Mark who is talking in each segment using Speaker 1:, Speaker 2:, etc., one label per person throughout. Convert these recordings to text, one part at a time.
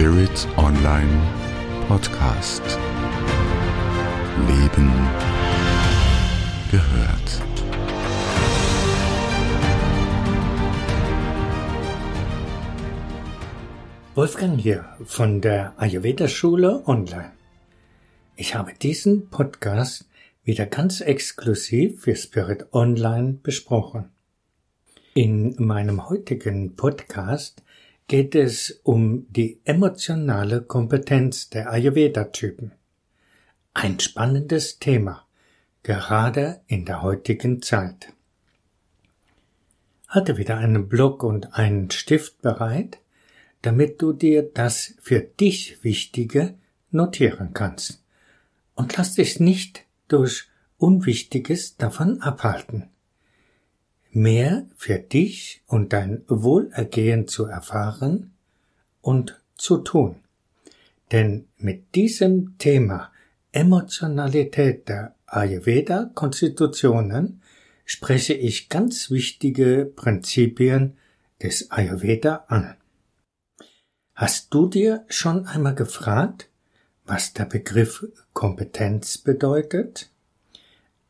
Speaker 1: Spirit Online Podcast. Leben gehört.
Speaker 2: Wolfgang hier von der Ayurveda Schule Online. Ich habe diesen Podcast wieder ganz exklusiv für Spirit Online besprochen. In meinem heutigen Podcast geht es um die emotionale Kompetenz der Ayurveda-Typen. Ein spannendes Thema, gerade in der heutigen Zeit. Halte wieder einen Block und einen Stift bereit, damit du dir das für dich Wichtige notieren kannst. Und lass dich nicht durch Unwichtiges davon abhalten. Mehr für dich und dein Wohlergehen zu erfahren und zu tun. Denn mit diesem Thema Emotionalität der Ayurveda-Konstitutionen spreche ich ganz wichtige Prinzipien des Ayurveda an. Hast du dir schon einmal gefragt, was der Begriff Kompetenz bedeutet?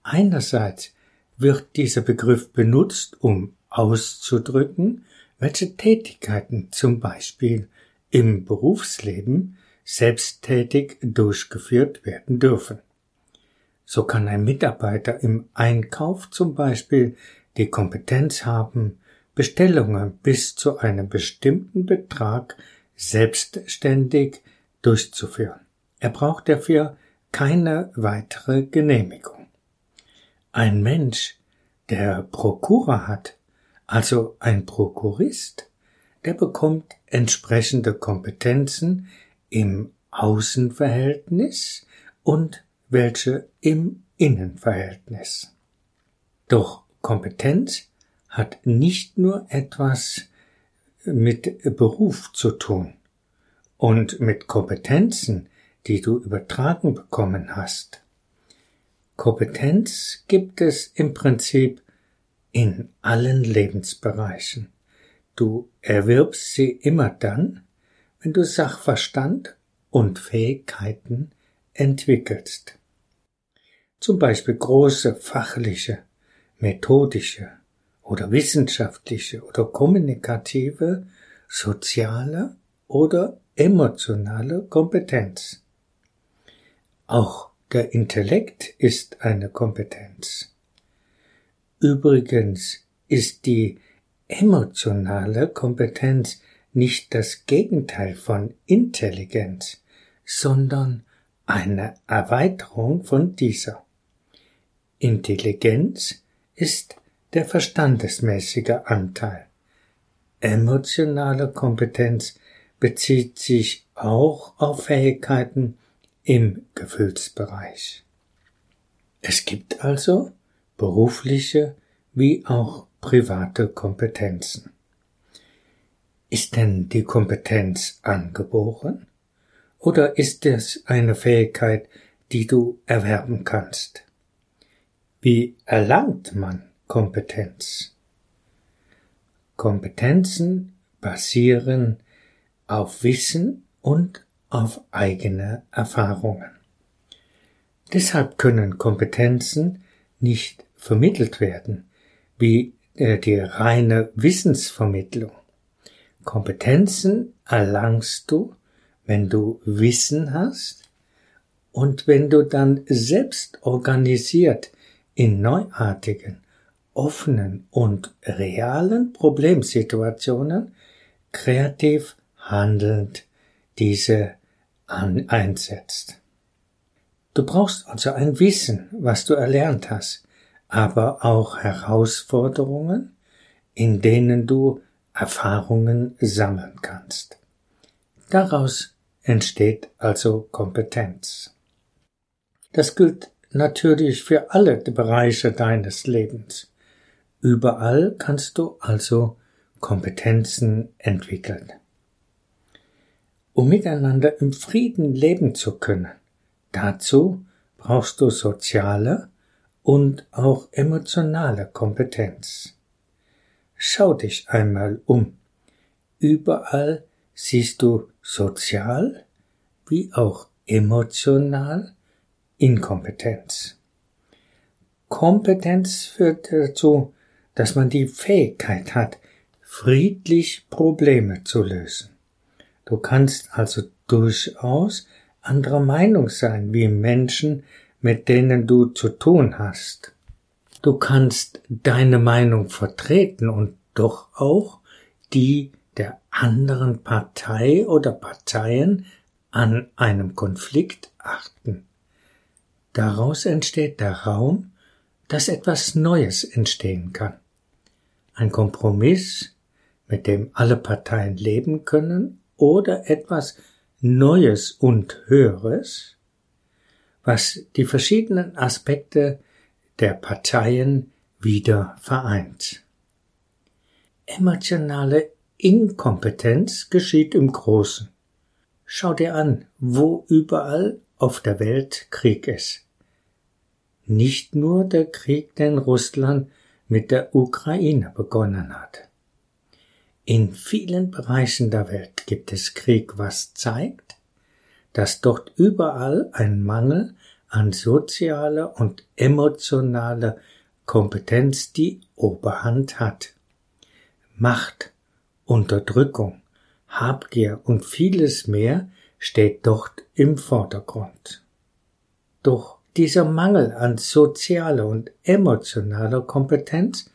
Speaker 2: Einerseits wird dieser Begriff benutzt, um auszudrücken, welche Tätigkeiten zum Beispiel im Berufsleben selbsttätig durchgeführt werden dürfen. So kann ein Mitarbeiter im Einkauf zum Beispiel die Kompetenz haben, Bestellungen bis zu einem bestimmten Betrag selbstständig durchzuführen. Er braucht dafür keine weitere Genehmigung. Ein Mensch, der Prokura hat, also ein Prokurist, der bekommt entsprechende Kompetenzen im Außenverhältnis und welche im Innenverhältnis. Doch Kompetenz hat nicht nur etwas mit Beruf zu tun und mit Kompetenzen die du übertragen bekommen hast. Kompetenz gibt es im Prinzip in allen Lebensbereichen. Du erwirbst sie immer dann, wenn du Sachverstand und Fähigkeiten entwickelst. Zum Beispiel große fachliche, methodische oder wissenschaftliche oder kommunikative, soziale oder emotionale Kompetenz. Auch der Intellekt ist eine Kompetenz. Übrigens ist die emotionale Kompetenz nicht das Gegenteil von Intelligenz, sondern eine Erweiterung von dieser. Intelligenz ist der verstandesmäßige Anteil. Emotionale Kompetenz bezieht sich auch auf Fähigkeiten im Gefühlsbereich. Es gibt also berufliche wie auch private Kompetenzen. Ist denn die Kompetenz angeboren? Oder ist es eine Fähigkeit, die du erwerben kannst? Wie erlangt man Kompetenz? Kompetenzen basieren auf Wissen und auf eigene Erfahrungen. Deshalb können Kompetenzen nicht vermittelt werden, wie äh, die reine Wissensvermittlung. Kompetenzen erlangst du, wenn du Wissen hast und wenn du dann selbst organisiert in neuartigen, offenen und realen Problemsituationen kreativ handelnd diese einsetzt. Du brauchst also ein Wissen, was du erlernt hast, aber auch Herausforderungen, in denen du Erfahrungen sammeln kannst. Daraus entsteht also Kompetenz. Das gilt natürlich für alle Bereiche deines Lebens. Überall kannst du also Kompetenzen entwickeln um miteinander im Frieden leben zu können. Dazu brauchst du soziale und auch emotionale Kompetenz. Schau dich einmal um. Überall siehst du sozial wie auch emotional Inkompetenz. Kompetenz führt dazu, dass man die Fähigkeit hat, friedlich Probleme zu lösen. Du kannst also durchaus anderer Meinung sein wie Menschen, mit denen du zu tun hast. Du kannst deine Meinung vertreten und doch auch die der anderen Partei oder Parteien an einem Konflikt achten. Daraus entsteht der Raum, dass etwas Neues entstehen kann. Ein Kompromiss, mit dem alle Parteien leben können, oder etwas Neues und Höheres, was die verschiedenen Aspekte der Parteien wieder vereint. Emotionale Inkompetenz geschieht im Großen. Schau dir an, wo überall auf der Welt Krieg ist. Nicht nur der Krieg, den Russland mit der Ukraine begonnen hat. In vielen Bereichen der Welt gibt es Krieg, was zeigt, dass dort überall ein Mangel an sozialer und emotionaler Kompetenz die Oberhand hat. Macht, Unterdrückung, Habgier und vieles mehr steht dort im Vordergrund. Doch dieser Mangel an sozialer und emotionaler Kompetenz,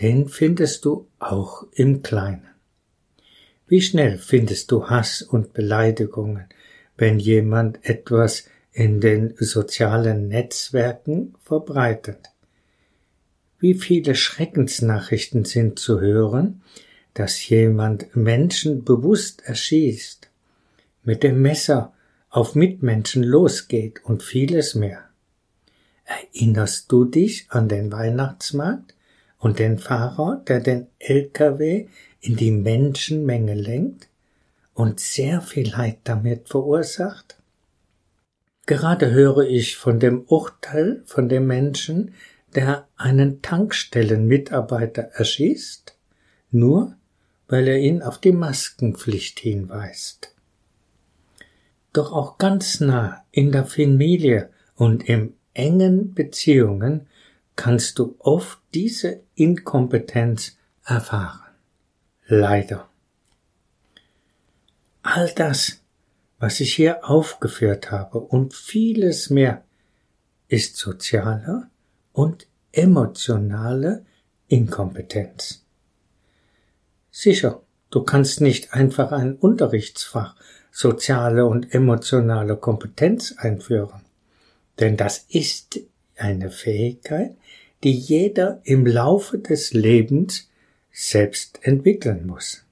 Speaker 2: den findest du auch im Kleinen. Wie schnell findest du Hass und Beleidigungen, wenn jemand etwas in den sozialen Netzwerken verbreitet? Wie viele Schreckensnachrichten sind zu hören, dass jemand Menschen bewusst erschießt, mit dem Messer auf Mitmenschen losgeht und vieles mehr. Erinnerst du dich an den Weihnachtsmarkt und den Fahrer, der den LKW in die Menschenmenge lenkt und sehr viel Leid damit verursacht? Gerade höre ich von dem Urteil von dem Menschen, der einen Tankstellenmitarbeiter erschießt, nur weil er ihn auf die Maskenpflicht hinweist. Doch auch ganz nah in der Familie und im engen Beziehungen kannst du oft diese Inkompetenz erfahren. Leider. All das, was ich hier aufgeführt habe und vieles mehr, ist soziale und emotionale Inkompetenz. Sicher, du kannst nicht einfach ein Unterrichtsfach soziale und emotionale Kompetenz einführen. Denn das ist eine Fähigkeit, die jeder im Laufe des Lebens selbst entwickeln muss.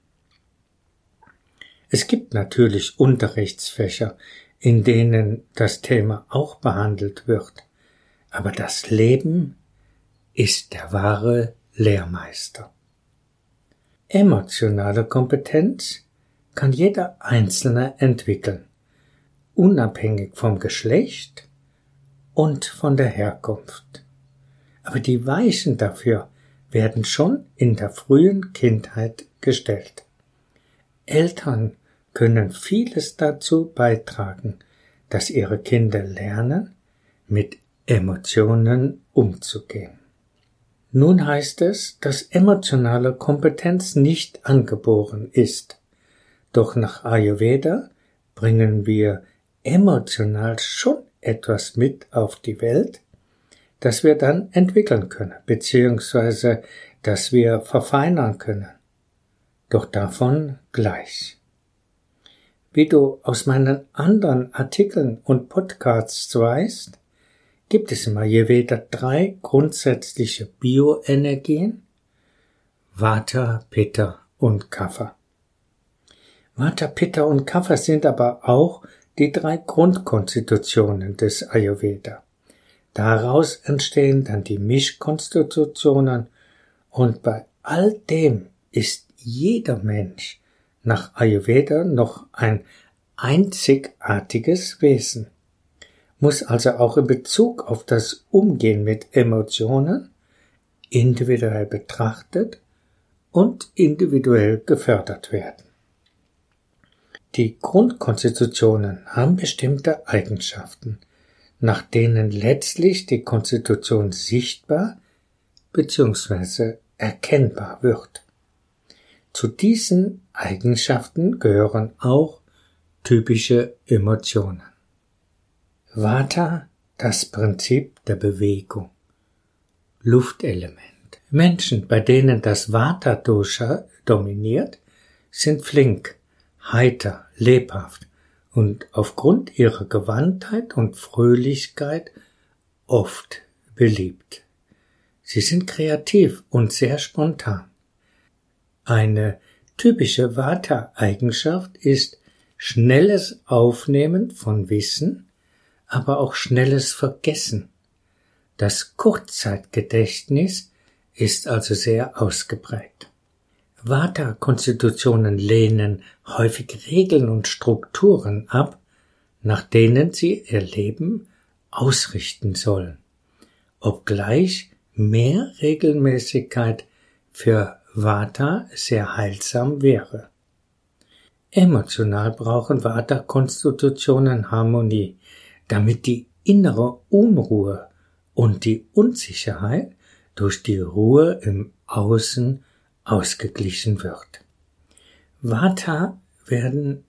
Speaker 2: Es gibt natürlich Unterrichtsfächer, in denen das Thema auch behandelt wird, aber das Leben ist der wahre Lehrmeister. Emotionale Kompetenz kann jeder Einzelne entwickeln, unabhängig vom Geschlecht, und von der Herkunft. Aber die Weichen dafür werden schon in der frühen Kindheit gestellt. Eltern können vieles dazu beitragen, dass ihre Kinder lernen, mit Emotionen umzugehen. Nun heißt es, dass emotionale Kompetenz nicht angeboren ist. Doch nach Ayurveda bringen wir emotional schon etwas mit auf die Welt, das wir dann entwickeln können, beziehungsweise das wir verfeinern können. Doch davon gleich. Wie du aus meinen anderen Artikeln und Podcasts weißt, gibt es im Ayurveda drei grundsätzliche Bioenergien, Vata, Pitta und Kapha. Vata, Pitta und Kapha sind aber auch die drei Grundkonstitutionen des Ayurveda. Daraus entstehen dann die Mischkonstitutionen. Und bei all dem ist jeder Mensch nach Ayurveda noch ein einzigartiges Wesen, muss also auch in Bezug auf das Umgehen mit Emotionen individuell betrachtet und individuell gefördert werden. Die Grundkonstitutionen haben bestimmte Eigenschaften, nach denen letztlich die Konstitution sichtbar bzw. erkennbar wird. Zu diesen Eigenschaften gehören auch typische Emotionen. Vata, das Prinzip der Bewegung. Luftelement. Menschen, bei denen das Vata-Dosha dominiert, sind flink, heiter, lebhaft und aufgrund ihrer Gewandtheit und Fröhlichkeit oft beliebt. Sie sind kreativ und sehr spontan. Eine typische Vata-Eigenschaft ist schnelles Aufnehmen von Wissen, aber auch schnelles Vergessen. Das Kurzzeitgedächtnis ist also sehr ausgeprägt. Vata-Konstitutionen lehnen häufig Regeln und Strukturen ab, nach denen sie ihr Leben ausrichten sollen, obgleich mehr Regelmäßigkeit für Vata sehr heilsam wäre. Emotional brauchen Vata-Konstitutionen Harmonie, damit die innere Unruhe und die Unsicherheit durch die Ruhe im Außen ausgeglichen wird. Vata werden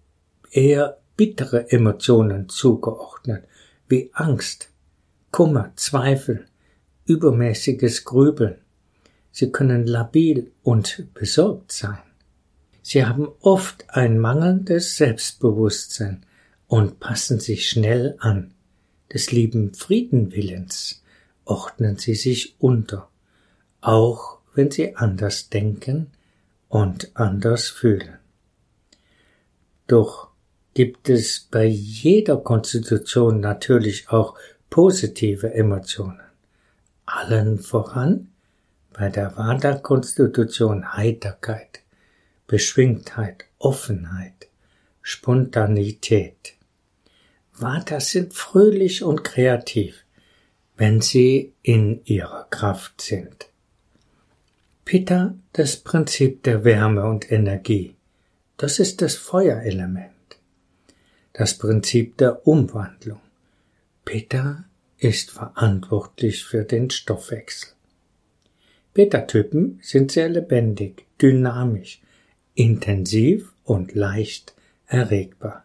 Speaker 2: eher bittere Emotionen zugeordnet, wie Angst, Kummer, Zweifel, übermäßiges Grübeln, Sie können labil und besorgt sein. Sie haben oft ein mangelndes Selbstbewusstsein und passen sich schnell an. Des lieben Friedenwillens ordnen sie sich unter, auch wenn sie anders denken und anders fühlen. Doch gibt es bei jeder Konstitution natürlich auch positive Emotionen. Allen voran bei der Vata-Konstitution Heiterkeit, Beschwingtheit, Offenheit, Spontanität. Vatas sind fröhlich und kreativ, wenn sie in ihrer Kraft sind. Pitta, das Prinzip der Wärme und Energie. Das ist das Feuerelement. Das Prinzip der Umwandlung. Pitta ist verantwortlich für den Stoffwechsel. Beta-Typen sind sehr lebendig, dynamisch, intensiv und leicht erregbar.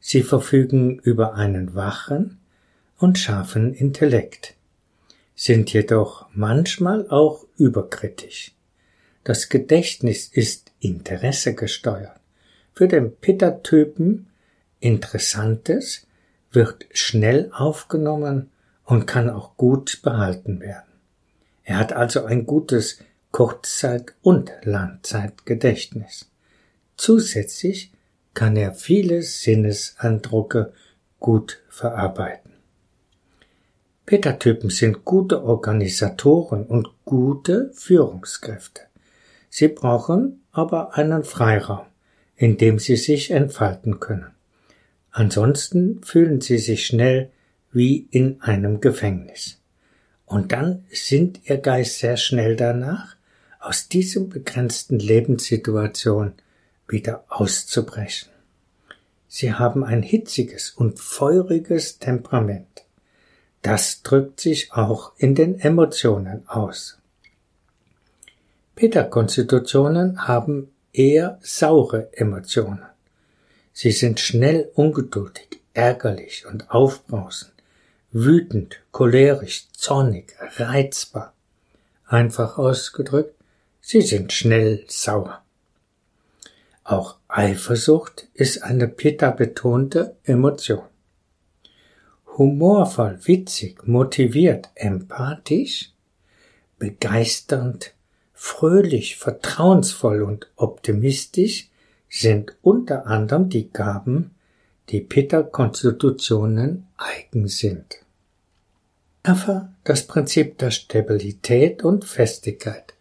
Speaker 2: Sie verfügen über einen wachen und scharfen Intellekt, sind jedoch manchmal auch überkritisch. Das Gedächtnis ist Interesse gesteuert. Für den Pitta-Typen Interessantes wird schnell aufgenommen und kann auch gut behalten werden. Er hat also ein gutes Kurzzeit- und Langzeitgedächtnis. Zusätzlich kann er viele Sinneseindrücke gut verarbeiten. Peter-Typen sind gute Organisatoren und gute Führungskräfte. Sie brauchen aber einen Freiraum, in dem sie sich entfalten können. Ansonsten fühlen sie sich schnell wie in einem Gefängnis. Und dann sind ihr Geist sehr schnell danach, aus diesem begrenzten Lebenssituation wieder auszubrechen. Sie haben ein hitziges und feuriges Temperament. Das drückt sich auch in den Emotionen aus. Peter-Konstitutionen haben eher saure Emotionen. Sie sind schnell ungeduldig, ärgerlich und aufbrausend, wütend, cholerisch, zornig, reizbar. Einfach ausgedrückt, sie sind schnell sauer. Auch Eifersucht ist eine Pitta-betonte Emotion. Humorvoll, witzig, motiviert, empathisch, begeisternd, fröhlich, vertrauensvoll und optimistisch sind unter anderem die Gaben die Pitta-Konstitutionen eigen sind. Kapha das Prinzip der Stabilität und Festigkeit.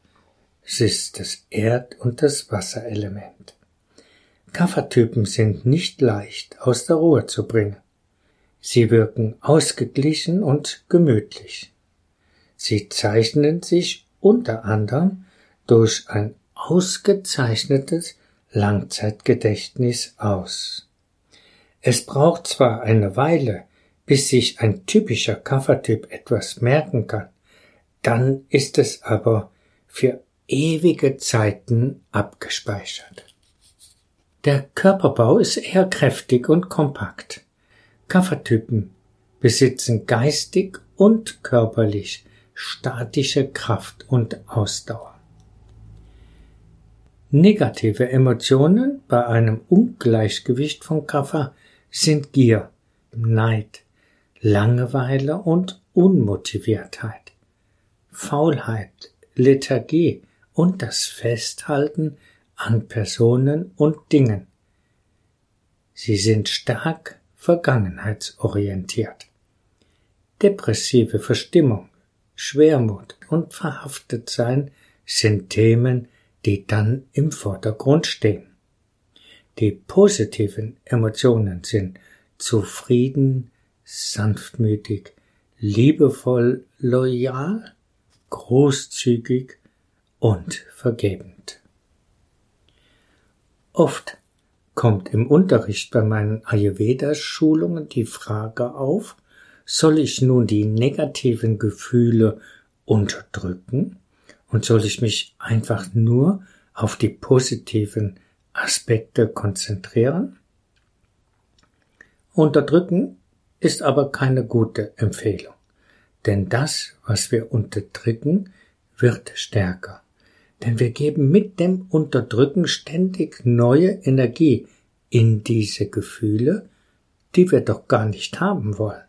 Speaker 2: Es ist das Erd- und das Wasserelement. Kapha-Typen sind nicht leicht aus der Ruhe zu bringen. Sie wirken ausgeglichen und gemütlich. Sie zeichnen sich unter anderem durch ein ausgezeichnetes Langzeitgedächtnis aus. Es braucht zwar eine Weile, bis sich ein typischer Kaffertyp etwas merken kann, dann ist es aber für ewige Zeiten abgespeichert. Der Körperbau ist eher kräftig und kompakt. Kaffertypen besitzen geistig und körperlich statische Kraft und Ausdauer. Negative Emotionen bei einem Ungleichgewicht von Kaffer sind Gier, Neid, Langeweile und Unmotiviertheit, Faulheit, Lethargie und das Festhalten an Personen und Dingen. Sie sind stark vergangenheitsorientiert. Depressive Verstimmung, Schwermut und Verhaftetsein sind Themen, die dann im Vordergrund stehen. Die positiven Emotionen sind zufrieden, sanftmütig, liebevoll, loyal, großzügig und vergebend. Oft kommt im Unterricht bei meinen Ayurveda-Schulungen die Frage auf, soll ich nun die negativen Gefühle unterdrücken und soll ich mich einfach nur auf die positiven Aspekte konzentrieren? Unterdrücken ist aber keine gute Empfehlung, denn das, was wir unterdrücken, wird stärker. Denn wir geben mit dem Unterdrücken ständig neue Energie in diese Gefühle, die wir doch gar nicht haben wollen.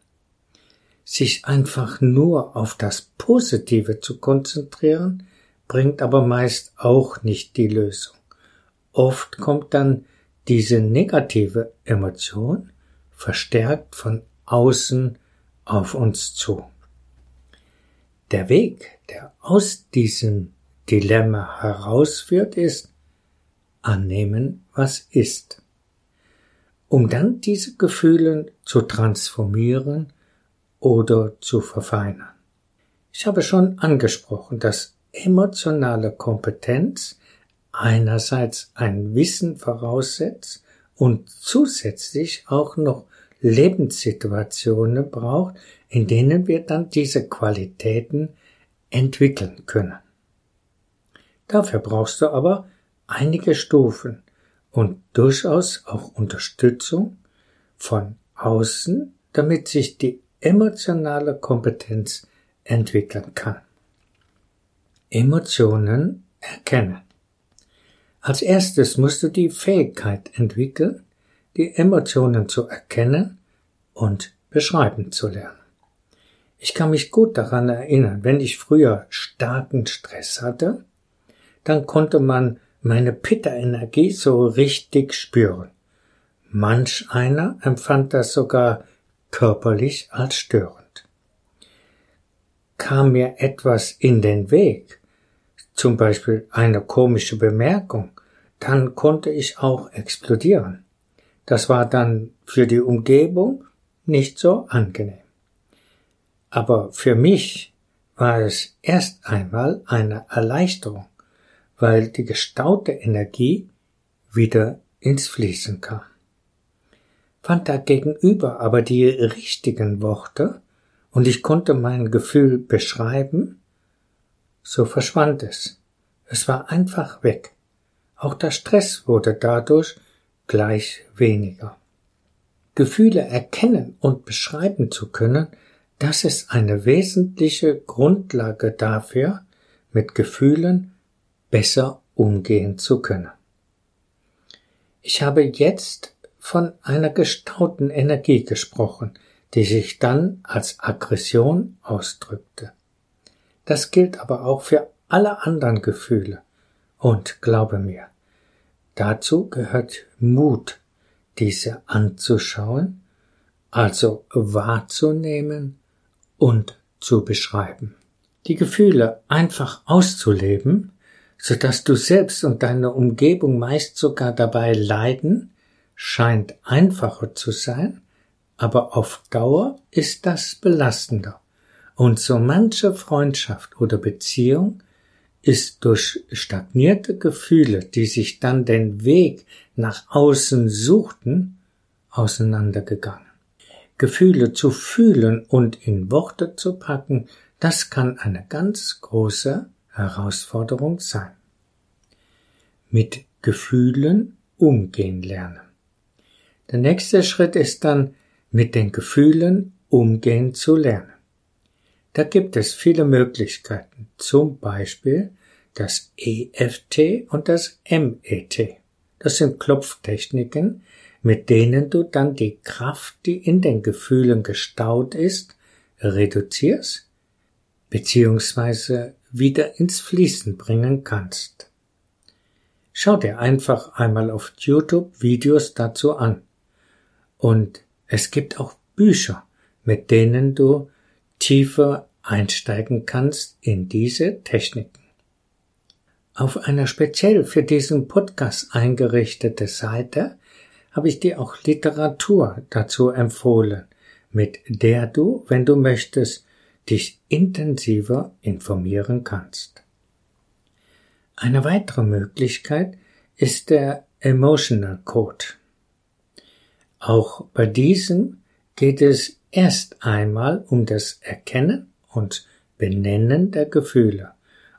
Speaker 2: Sich einfach nur auf das Positive zu konzentrieren, bringt aber meist auch nicht die Lösung. Oft kommt dann diese negative Emotion verstärkt von außen auf uns zu. Der Weg, der aus diesem Dilemma herausführt, ist annehmen, was ist, um dann diese Gefühle zu transformieren oder zu verfeinern. Ich habe schon angesprochen, dass emotionale Kompetenz einerseits ein Wissen voraussetzt und zusätzlich auch noch Lebenssituationen braucht, in denen wir dann diese Qualitäten entwickeln können. Dafür brauchst du aber einige Stufen und durchaus auch Unterstützung von außen, damit sich die emotionale Kompetenz entwickeln kann. Emotionen erkennen. Als erstes musst du die Fähigkeit entwickeln, die Emotionen zu erkennen und beschreiben zu lernen. Ich kann mich gut daran erinnern, wenn ich früher starken Stress hatte, dann konnte man meine Pitta-Energie so richtig spüren. Manch einer empfand das sogar körperlich als störend. Kam mir etwas in den Weg, zum Beispiel eine komische Bemerkung, dann konnte ich auch explodieren. Das war dann für die Umgebung nicht so angenehm. Aber für mich war es erst einmal eine Erleichterung, weil die gestaute Energie wieder ins Fließen kam. Fand da gegenüber aber die richtigen Worte und ich konnte mein Gefühl beschreiben, so verschwand es. Es war einfach weg. Auch der Stress wurde dadurch gleich weniger. Gefühle erkennen und beschreiben zu können, das ist eine wesentliche Grundlage dafür, mit Gefühlen besser umgehen zu können. Ich habe jetzt von einer gestauten Energie gesprochen, die sich dann als Aggression ausdrückte. Das gilt aber auch für alle anderen Gefühle. Und glaube mir, dazu gehört Mut, diese anzuschauen, also wahrzunehmen und zu beschreiben. Die Gefühle einfach auszuleben, so dass du selbst und deine Umgebung meist sogar dabei leiden, scheint einfacher zu sein, aber auf Dauer ist das belastender. Und so manche Freundschaft oder Beziehung ist durch stagnierte Gefühle, die sich dann den Weg nach außen suchten, auseinandergegangen. Gefühle zu fühlen und in Worte zu packen, das kann eine ganz große Herausforderung sein. Mit Gefühlen umgehen lernen. Der nächste Schritt ist dann, mit den Gefühlen umgehen zu lernen. Da gibt es viele Möglichkeiten, zum Beispiel das EFT und das MET. Das sind Klopftechniken, mit denen du dann die Kraft, die in den Gefühlen gestaut ist, reduzierst beziehungsweise wieder ins Fließen bringen kannst. Schau dir einfach einmal auf YouTube Videos dazu an. Und es gibt auch Bücher, mit denen du tiefer einsteigen kannst in diese Techniken. Auf einer speziell für diesen Podcast eingerichtete Seite habe ich dir auch Literatur dazu empfohlen, mit der du, wenn du möchtest, dich intensiver informieren kannst. Eine weitere Möglichkeit ist der Emotional Code. Auch bei diesem geht es erst einmal um das Erkennen und Benennen der Gefühle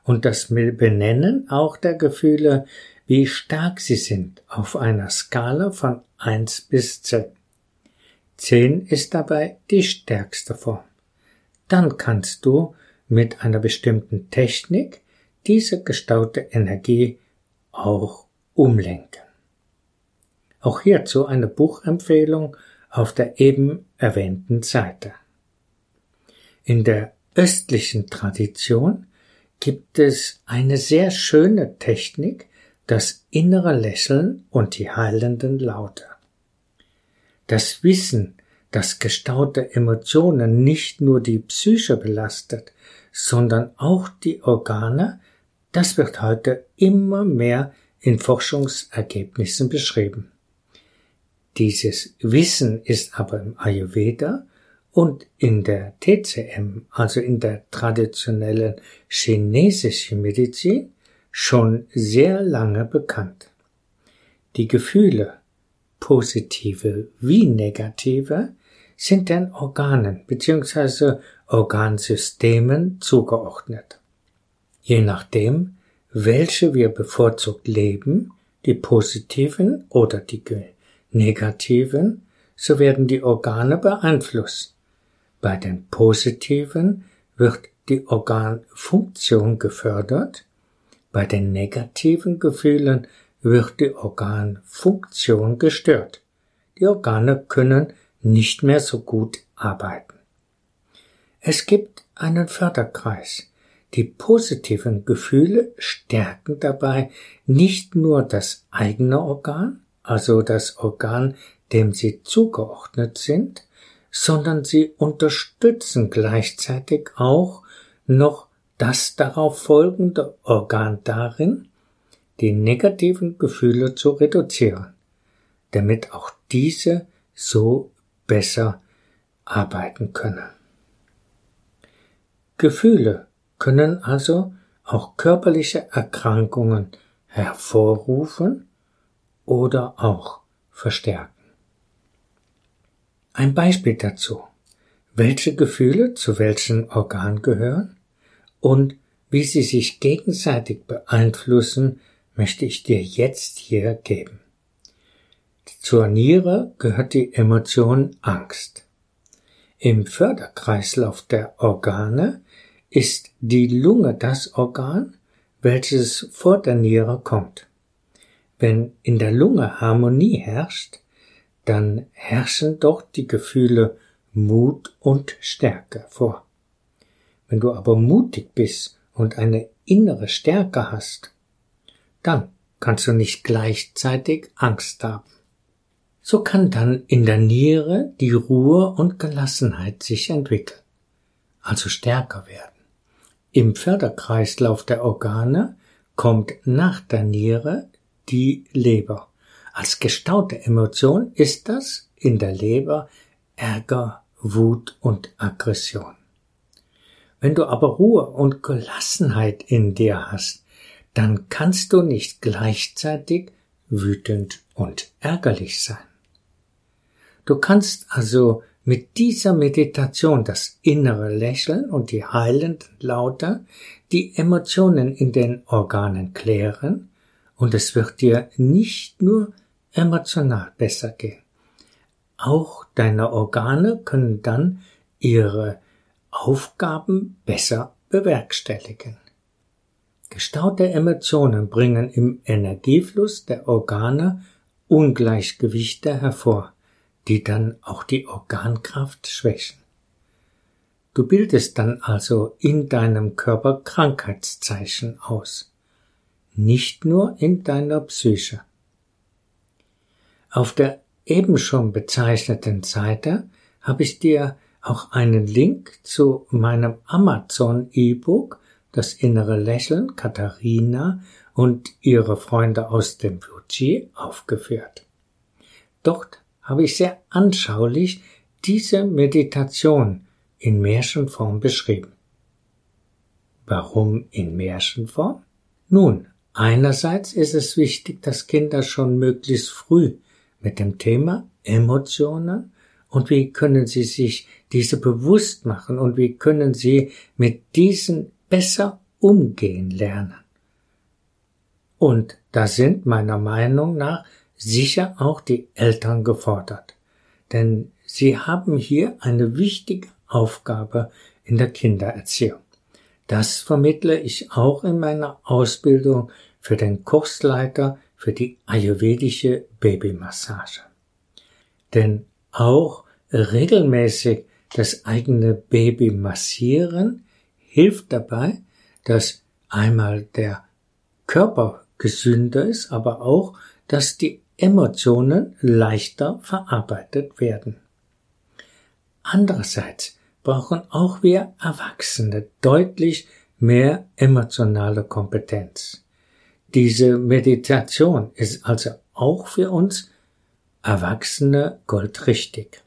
Speaker 2: und das Benennen auch der Gefühle, wie stark sie sind auf einer Skala von 1 bis 10. 10 ist dabei die stärkste Form. Dann kannst du mit einer bestimmten Technik diese gestaute Energie auch umlenken. Auch hierzu eine Buchempfehlung auf der eben erwähnten Seite. In der östlichen Tradition gibt es eine sehr schöne Technik, das innere Lächeln und die heilenden Laute. Das Wissen, dass gestaute Emotionen nicht nur die Psyche belastet, sondern auch die Organe, das wird heute immer mehr in Forschungsergebnissen beschrieben. Dieses Wissen ist aber im Ayurveda und in der TCM, also in der traditionellen chinesischen Medizin, schon sehr lange bekannt. Die Gefühle, positive wie negative, sind den Organen bzw. Organsystemen zugeordnet. Je nachdem, welche wir bevorzugt leben, die positiven oder die negativen, so werden die Organe beeinflusst. Bei den positiven wird die Organfunktion gefördert, bei den negativen Gefühlen wird die Organfunktion gestört. Die Organe können nicht mehr so gut arbeiten. Es gibt einen Förderkreis. Die positiven Gefühle stärken dabei nicht nur das eigene Organ, also das Organ, dem sie zugeordnet sind, sondern sie unterstützen gleichzeitig auch noch das darauf folgende Organ darin, die negativen Gefühle zu reduzieren, damit auch diese so besser arbeiten können. Gefühle können also auch körperliche Erkrankungen hervorrufen oder auch verstärken. Ein Beispiel dazu. Welche Gefühle zu welchem Organ gehören und wie sie sich gegenseitig beeinflussen, möchte ich dir jetzt hier geben. Zur Niere gehört die Emotion Angst. Im Förderkreislauf der Organe ist die Lunge das Organ, welches vor der Niere kommt. Wenn in der Lunge Harmonie herrscht, dann herrschen dort die Gefühle Mut und Stärke vor. Wenn du aber mutig bist und eine innere Stärke hast, dann kannst du nicht gleichzeitig Angst haben. So kann dann in der Niere die Ruhe und Gelassenheit sich entwickeln, also stärker werden. Im Förderkreislauf der Organe kommt nach der Niere die Leber. Als gestaute Emotion ist das in der Leber Ärger, Wut und Aggression. Wenn du aber Ruhe und Gelassenheit in dir hast, dann kannst du nicht gleichzeitig wütend und ärgerlich sein. Du kannst also mit dieser Meditation das innere Lächeln und die heilenden Laute die Emotionen in den Organen klären und es wird dir nicht nur emotional besser gehen. Auch deine Organe können dann ihre Aufgaben besser bewerkstelligen. Gestaute Emotionen bringen im Energiefluss der Organe Ungleichgewichte hervor, die dann auch die Organkraft schwächen. Du bildest dann also in deinem Körper Krankheitszeichen aus, nicht nur in deiner Psyche. Auf der eben schon bezeichneten Seite habe ich dir auch einen Link zu meinem Amazon E-Book Das innere Lächeln Katharina und ihre Freunde aus dem Fuji aufgeführt. Dort habe ich sehr anschaulich diese Meditation in Märchenform beschrieben. Warum in Märchenform? Nun, einerseits ist es wichtig, dass Kinder schon möglichst früh mit dem Thema Emotionen und wie können Sie sich diese bewusst machen und wie können Sie mit diesen besser umgehen lernen. Und da sind meiner Meinung nach sicher auch die Eltern gefordert, denn sie haben hier eine wichtige Aufgabe in der Kindererziehung. Das vermittle ich auch in meiner Ausbildung für den Kursleiter für die ayurvedische Babymassage. Denn auch regelmäßig das eigene Baby massieren hilft dabei, dass einmal der Körper gesünder ist, aber auch, dass die Emotionen leichter verarbeitet werden. Andererseits brauchen auch wir Erwachsene deutlich mehr emotionale Kompetenz. Diese Meditation ist also auch für uns Erwachsene goldrichtig.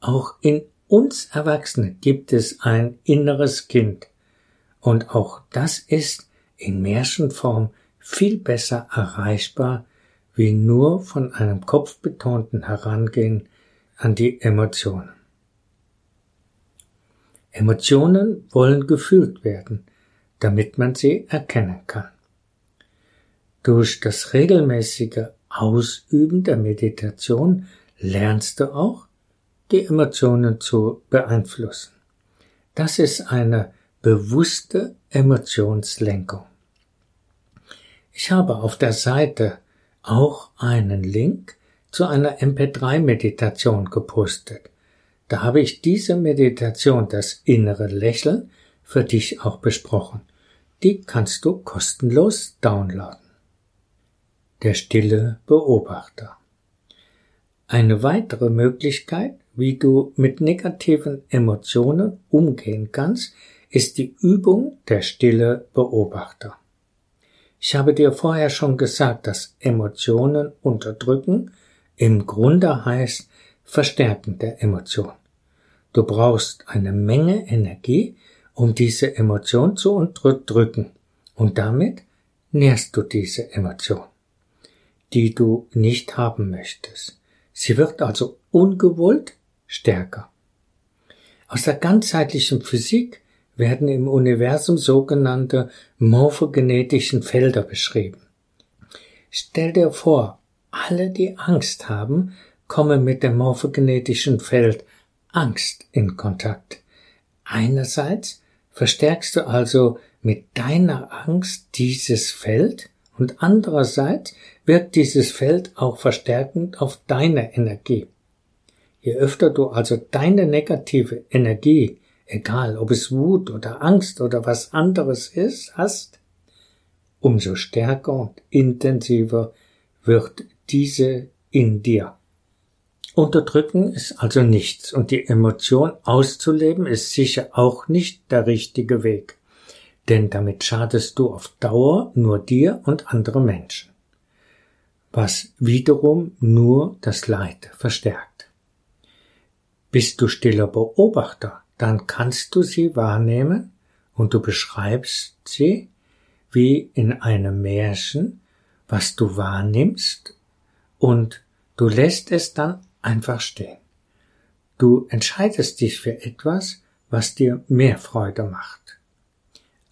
Speaker 2: Auch in uns Erwachsene gibt es ein inneres Kind. Und auch das ist in Märchenform viel besser erreichbar, wie nur von einem kopfbetonten Herangehen an die Emotionen. Emotionen wollen gefühlt werden, damit man sie erkennen kann. Durch das regelmäßige Ausüben der Meditation lernst du auch, die Emotionen zu beeinflussen. Das ist eine bewusste Emotionslenkung. Ich habe auf der Seite auch einen Link zu einer MP3-Meditation gepostet. Da habe ich diese Meditation, das innere Lächeln, für dich auch besprochen. Die kannst du kostenlos downloaden. Der stille Beobachter. Eine weitere Möglichkeit, wie du mit negativen Emotionen umgehen kannst, ist die Übung der stille Beobachter. Ich habe dir vorher schon gesagt, dass Emotionen unterdrücken im Grunde heißt Verstärken der Emotion. Du brauchst eine Menge Energie, um diese Emotion zu unterdrücken, und damit nährst du diese Emotion, die du nicht haben möchtest. Sie wird also ungewollt stärker. Aus der ganzheitlichen Physik werden im Universum sogenannte morphogenetischen Felder beschrieben. Stell dir vor, alle, die Angst haben, kommen mit dem morphogenetischen Feld Angst in Kontakt. Einerseits verstärkst du also mit deiner Angst dieses Feld und andererseits wirkt dieses Feld auch verstärkend auf deine Energie. Je öfter du also deine negative Energie, egal ob es Wut oder Angst oder was anderes ist, hast, umso stärker und intensiver wird diese in dir. Unterdrücken ist also nichts und die Emotion auszuleben ist sicher auch nicht der richtige Weg, denn damit schadest du auf Dauer nur dir und andere Menschen, was wiederum nur das Leid verstärkt. Bist du stiller Beobachter, dann kannst du sie wahrnehmen und du beschreibst sie wie in einem Märchen, was du wahrnimmst und du lässt es dann einfach stehen. Du entscheidest dich für etwas, was dir mehr Freude macht.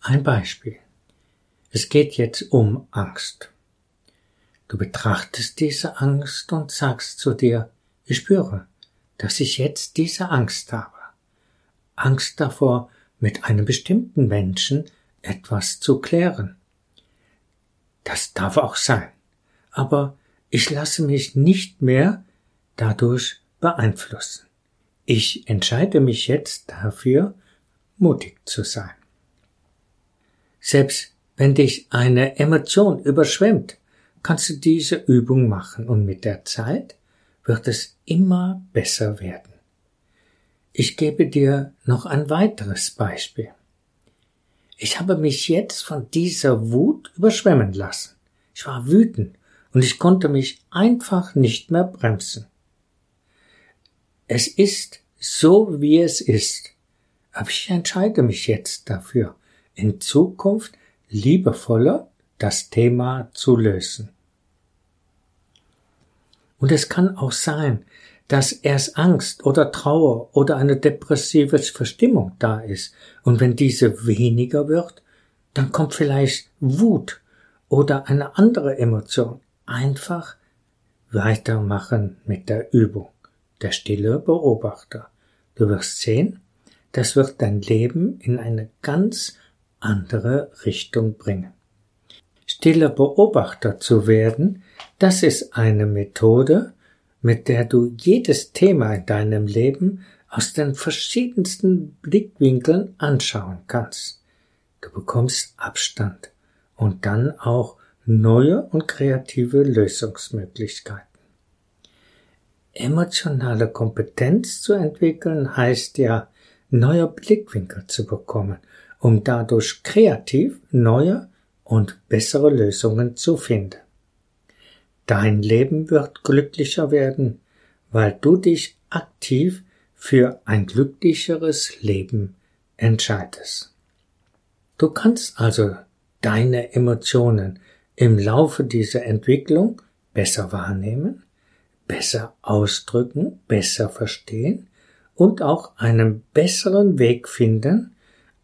Speaker 2: Ein Beispiel. Es geht jetzt um Angst. Du betrachtest diese Angst und sagst zu dir, ich spüre, dass ich jetzt diese Angst habe. Angst davor, mit einem bestimmten Menschen etwas zu klären. Das darf auch sein. Aber ich lasse mich nicht mehr dadurch beeinflussen. Ich entscheide mich jetzt dafür, mutig zu sein. Selbst wenn dich eine Emotion überschwemmt, kannst du diese Übung machen und mit der Zeit wird es immer besser werden. Ich gebe dir noch ein weiteres Beispiel. Ich habe mich jetzt von dieser Wut überschwemmen lassen. Ich war wütend und ich konnte mich einfach nicht mehr bremsen. Es ist so, wie es ist, aber ich entscheide mich jetzt dafür, in Zukunft liebevoller das Thema zu lösen. Und es kann auch sein, dass erst Angst oder Trauer oder eine depressive Verstimmung da ist. Und wenn diese weniger wird, dann kommt vielleicht Wut oder eine andere Emotion. Einfach weitermachen mit der Übung. Der stille Beobachter. Du wirst sehen, das wird dein Leben in eine ganz andere Richtung bringen. Stiller Beobachter zu werden, das ist eine Methode, mit der du jedes Thema in deinem Leben aus den verschiedensten Blickwinkeln anschauen kannst. Du bekommst Abstand und dann auch neue und kreative Lösungsmöglichkeiten. Emotionale Kompetenz zu entwickeln heißt ja, neue Blickwinkel zu bekommen, um dadurch kreativ neue und bessere Lösungen zu finden. Dein Leben wird glücklicher werden, weil du dich aktiv für ein glücklicheres Leben entscheidest. Du kannst also deine Emotionen im Laufe dieser Entwicklung besser wahrnehmen, besser ausdrücken, besser verstehen und auch einen besseren Weg finden,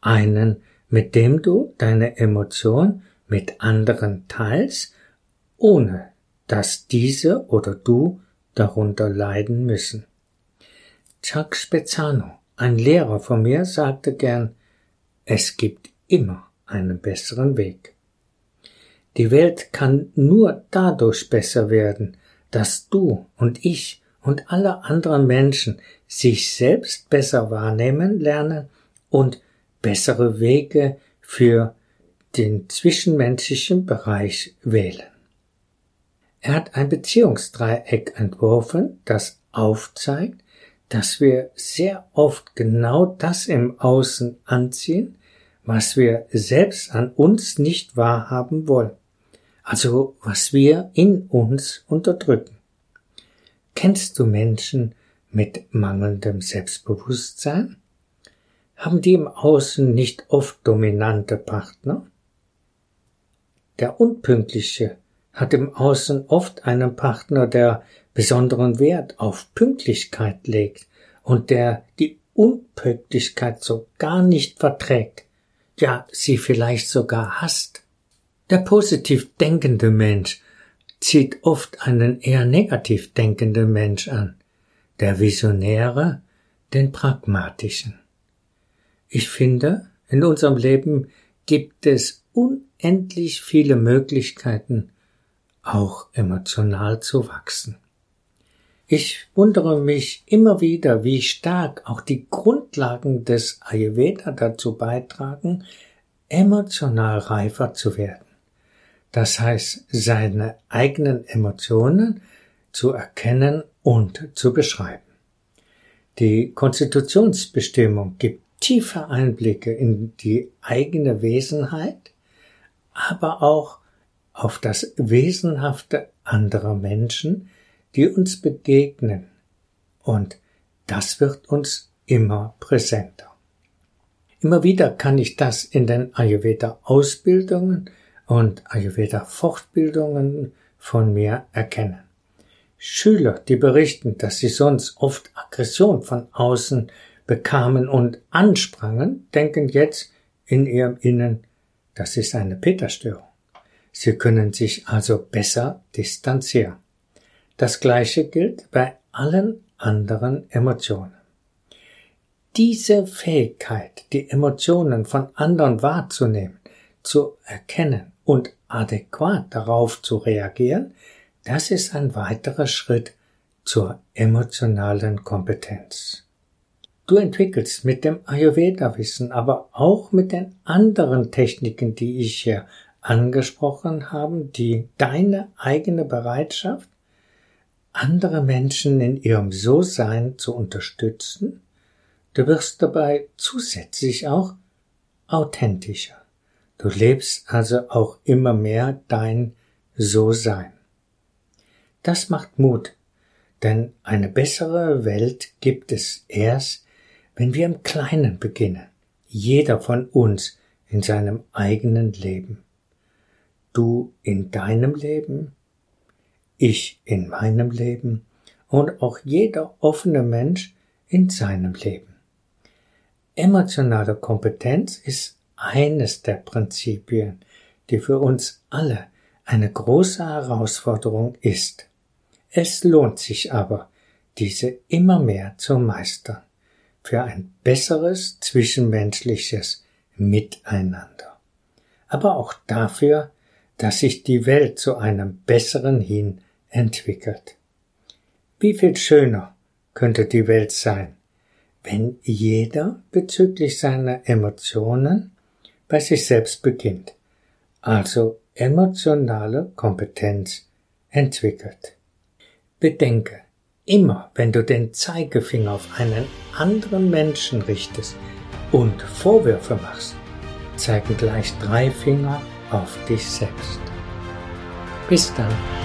Speaker 2: einen, mit dem du deine Emotion mit anderen teilst, ohne dass diese oder du darunter leiden müssen. Chuck Spezzano, ein Lehrer von mir, sagte gern, es gibt immer einen besseren Weg. Die Welt kann nur dadurch besser werden, dass du und ich und alle anderen Menschen sich selbst besser wahrnehmen lernen und bessere Wege für den zwischenmenschlichen Bereich wählen. Er hat ein Beziehungsdreieck entworfen, das aufzeigt, dass wir sehr oft genau das im Außen anziehen, was wir selbst an uns nicht wahrhaben wollen, also was wir in uns unterdrücken. Kennst du Menschen mit mangelndem Selbstbewusstsein? Haben die im Außen nicht oft dominante Partner? Der Unpünktliche hat im Außen oft einen Partner, der besonderen Wert auf Pünktlichkeit legt und der die Unpünktlichkeit so gar nicht verträgt, ja sie vielleicht sogar hasst. Der positiv denkende Mensch zieht oft einen eher negativ denkenden Mensch an, der Visionäre den pragmatischen. Ich finde, in unserem Leben gibt es unendlich viele Möglichkeiten, auch emotional zu wachsen. Ich wundere mich immer wieder, wie stark auch die Grundlagen des Ayurveda dazu beitragen, emotional reifer zu werden. Das heißt, seine eigenen Emotionen zu erkennen und zu beschreiben. Die Konstitutionsbestimmung gibt tiefe Einblicke in die eigene Wesenheit, aber auch auf das Wesenhafte anderer Menschen, die uns begegnen. Und das wird uns immer präsenter. Immer wieder kann ich das in den Ayurveda-Ausbildungen und Ayurveda-Fortbildungen von mir erkennen. Schüler, die berichten, dass sie sonst oft Aggression von außen bekamen und ansprangen, denken jetzt in ihrem Innen, das ist eine Peterstörung. Sie können sich also besser distanzieren. Das gleiche gilt bei allen anderen Emotionen. Diese Fähigkeit, die Emotionen von anderen wahrzunehmen, zu erkennen und adäquat darauf zu reagieren, das ist ein weiterer Schritt zur emotionalen Kompetenz. Du entwickelst mit dem Ayurveda-Wissen, aber auch mit den anderen Techniken, die ich hier angesprochen habe, die deine eigene Bereitschaft, andere Menschen in ihrem So-Sein zu unterstützen. Du wirst dabei zusätzlich auch authentischer. Du lebst also auch immer mehr dein So-Sein. Das macht Mut, denn eine bessere Welt gibt es erst, wenn wir im Kleinen beginnen, jeder von uns in seinem eigenen Leben. Du in deinem Leben, ich in meinem Leben und auch jeder offene Mensch in seinem Leben. Emotionale Kompetenz ist eines der Prinzipien, die für uns alle eine große Herausforderung ist. Es lohnt sich aber, diese immer mehr zu meistern, für ein besseres zwischenmenschliches Miteinander, aber auch dafür, dass sich die Welt zu einem besseren hin entwickelt. Wie viel schöner könnte die Welt sein, wenn jeder bezüglich seiner Emotionen bei sich selbst beginnt, also emotionale Kompetenz entwickelt. Bedenke, immer wenn du den Zeigefinger auf einen anderen Menschen richtest und Vorwürfe machst, zeigen gleich drei Finger auf dich selbst. Bis dann.